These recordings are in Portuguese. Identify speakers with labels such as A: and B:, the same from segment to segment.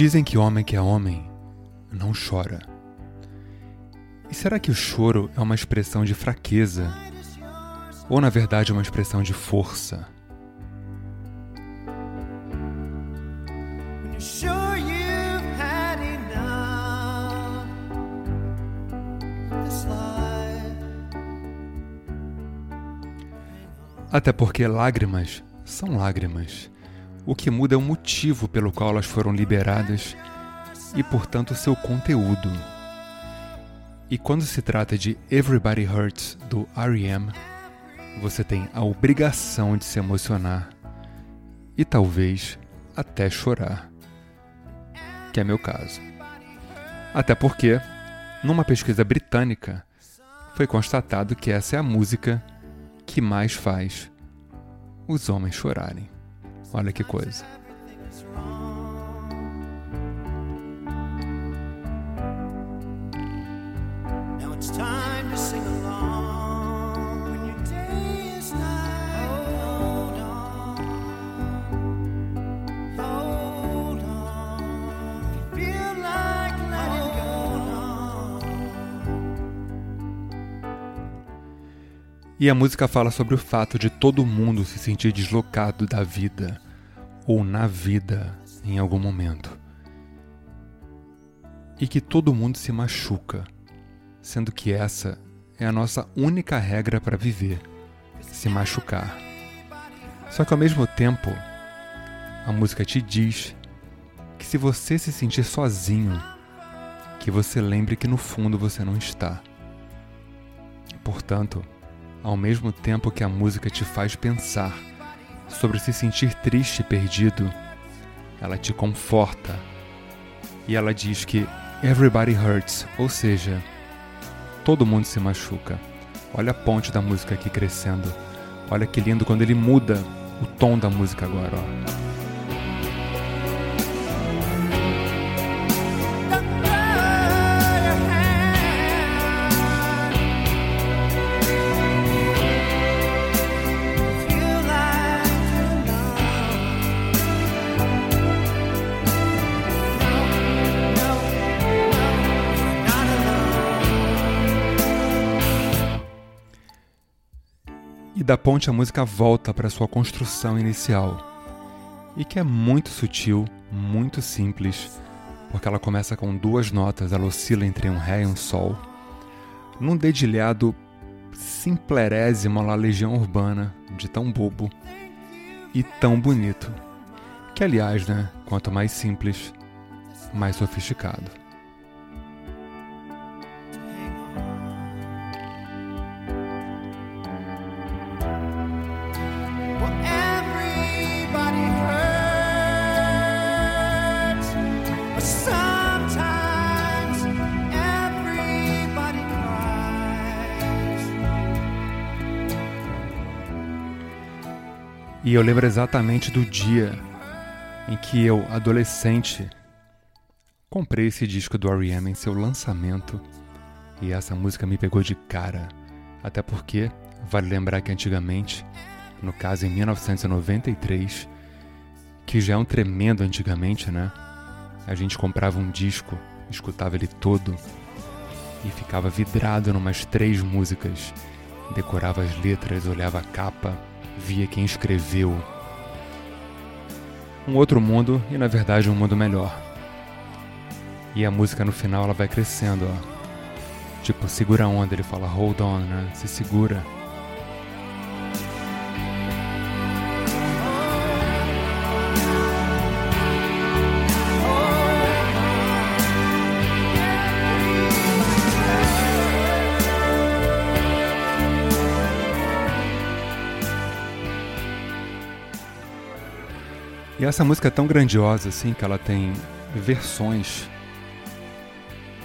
A: Dizem que homem que é homem não chora. E será que o choro é uma expressão de fraqueza? Ou na verdade uma expressão de força? Até porque lágrimas são lágrimas. O que muda é o motivo pelo qual elas foram liberadas e, portanto, seu conteúdo. E quando se trata de Everybody Hurts do R.E.M., você tem a obrigação de se emocionar e talvez até chorar, que é meu caso. Até porque, numa pesquisa britânica, foi constatado que essa é a música que mais faz os homens chorarem. Olha que coisa. E a música fala sobre o fato de todo mundo se sentir deslocado da vida ou na vida em algum momento. E que todo mundo se machuca, sendo que essa é a nossa única regra para viver: se machucar. Só que ao mesmo tempo, a música te diz que se você se sentir sozinho, que você lembre que no fundo você não está. Portanto, ao mesmo tempo que a música te faz pensar sobre se sentir triste e perdido, ela te conforta. E ela diz que everybody hurts, ou seja, todo mundo se machuca. Olha a ponte da música aqui crescendo. Olha que lindo quando ele muda o tom da música agora, ó. E da ponte a música volta para sua construção inicial, e que é muito sutil, muito simples, porque ela começa com duas notas, ela oscila entre um Ré e um Sol, num dedilhado simplerésimo lá Legião Urbana, de tão bobo e tão bonito, que aliás, né, quanto mais simples, mais sofisticado. E eu lembro exatamente do dia em que eu, adolescente, comprei esse disco do R.E.M. em seu lançamento e essa música me pegou de cara. Até porque, vale lembrar que antigamente, no caso em 1993, que já é um tremendo antigamente, né? A gente comprava um disco, escutava ele todo e ficava vidrado numas três músicas, decorava as letras, olhava a capa via quem escreveu. Um outro mundo e na verdade um mundo melhor. E a música no final ela vai crescendo, ó. Tipo, segura a onda, ele fala hold on, né? Se segura. E essa música é tão grandiosa assim que ela tem versões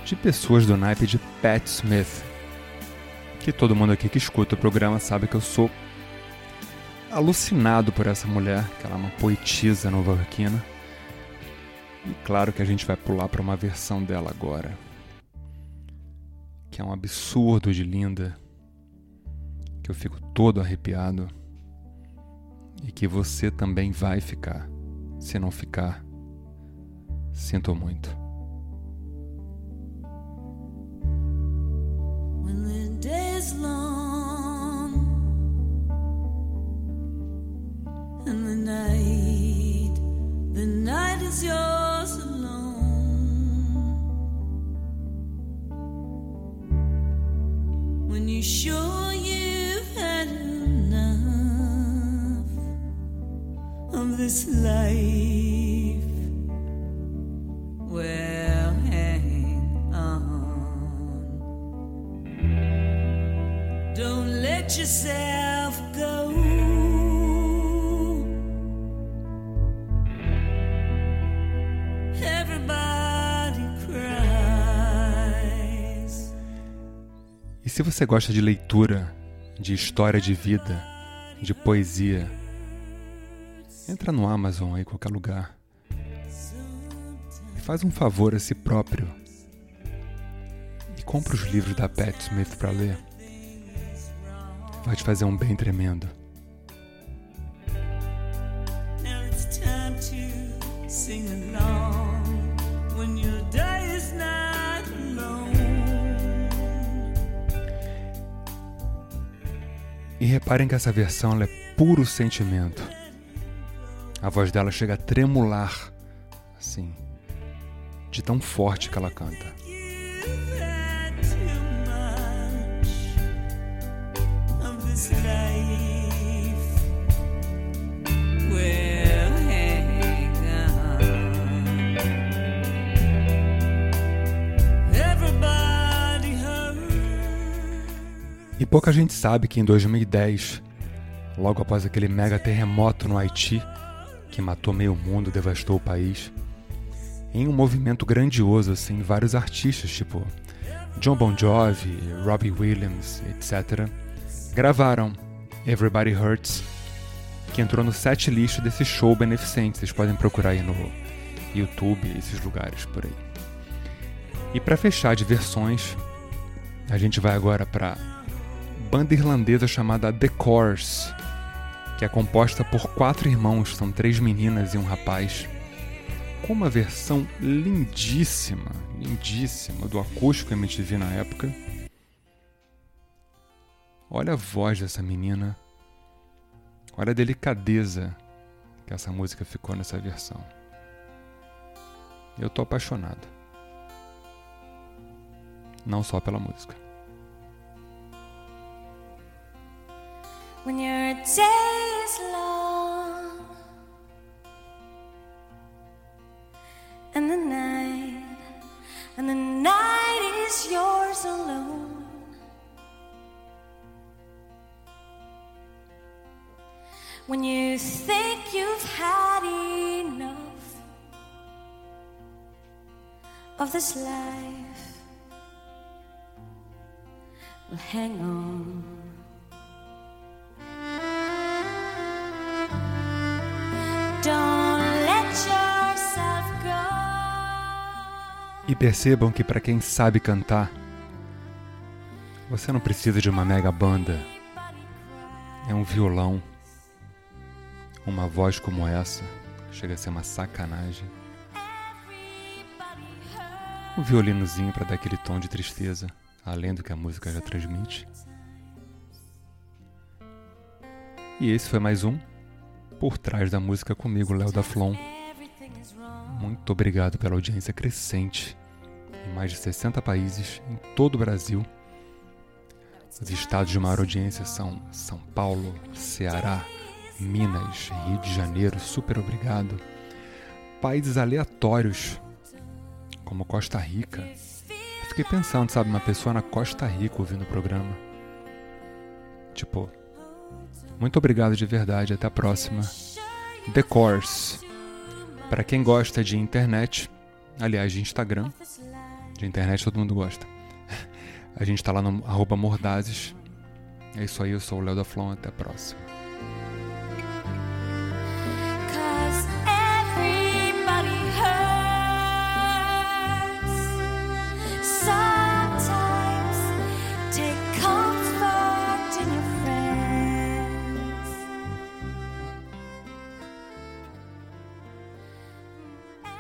A: de pessoas do naipe de Pat Smith. Que todo mundo aqui que escuta o programa sabe que eu sou alucinado por essa mulher, que ela é uma poetisa nova-iorquina. E claro que a gente vai pular para uma versão dela agora, que é um absurdo de linda, que eu fico todo arrepiado e que você também vai ficar se não ficar, Sinto muito.
B: And the night, the night is yours this life, well, hang on. Don't let yourself go.
A: E se você gosta de leitura, de história de vida, de poesia, entra no Amazon aí, qualquer lugar. E faz um favor a si próprio. E compra os livros da Pat Smith para ler. Vai te fazer um bem tremendo. E reparem que essa versão é puro sentimento. A voz dela chega a tremular, assim, de tão forte que ela canta. E pouca gente sabe que em 2010, logo após aquele mega terremoto no Haiti, que matou meio mundo, devastou o país, em um movimento grandioso, assim, vários artistas, tipo John Bon Jovi, Robbie Williams, etc., gravaram Everybody Hurts, que entrou no set list desse show beneficente. Vocês podem procurar aí no YouTube, esses lugares por aí. E para fechar de versões, a gente vai agora para banda irlandesa chamada The Course, que é composta por quatro irmãos, são três meninas e um rapaz, com uma versão lindíssima, lindíssima do acústico MTV na época. Olha a voz dessa menina, olha a delicadeza que essa música ficou nessa versão. Eu tô apaixonado. Não só pela música.
B: When your day is long and the night and the night is yours alone. When you think you've had enough of this life well hang on
A: E percebam que para quem sabe cantar, você não precisa de uma mega banda. É um violão, uma voz como essa, chega a ser uma sacanagem. Um violinozinho para dar aquele tom de tristeza, além do que a música já transmite. E esse foi mais um Por Trás da Música comigo, Léo da Flon. Muito obrigado pela audiência crescente em mais de 60 países em todo o Brasil. Os estados de maior audiência são São Paulo, Ceará, Minas, Rio de Janeiro. Super obrigado. Países aleatórios, como Costa Rica. Fiquei pensando, sabe, uma pessoa na Costa Rica ouvindo o programa. Tipo, muito obrigado de verdade. Até a próxima. The Course. Para quem gosta de internet, aliás, de Instagram, de internet todo mundo gosta. A gente tá lá no arroba Mordazes. É isso aí, eu sou o Léo da Flon, até a próxima.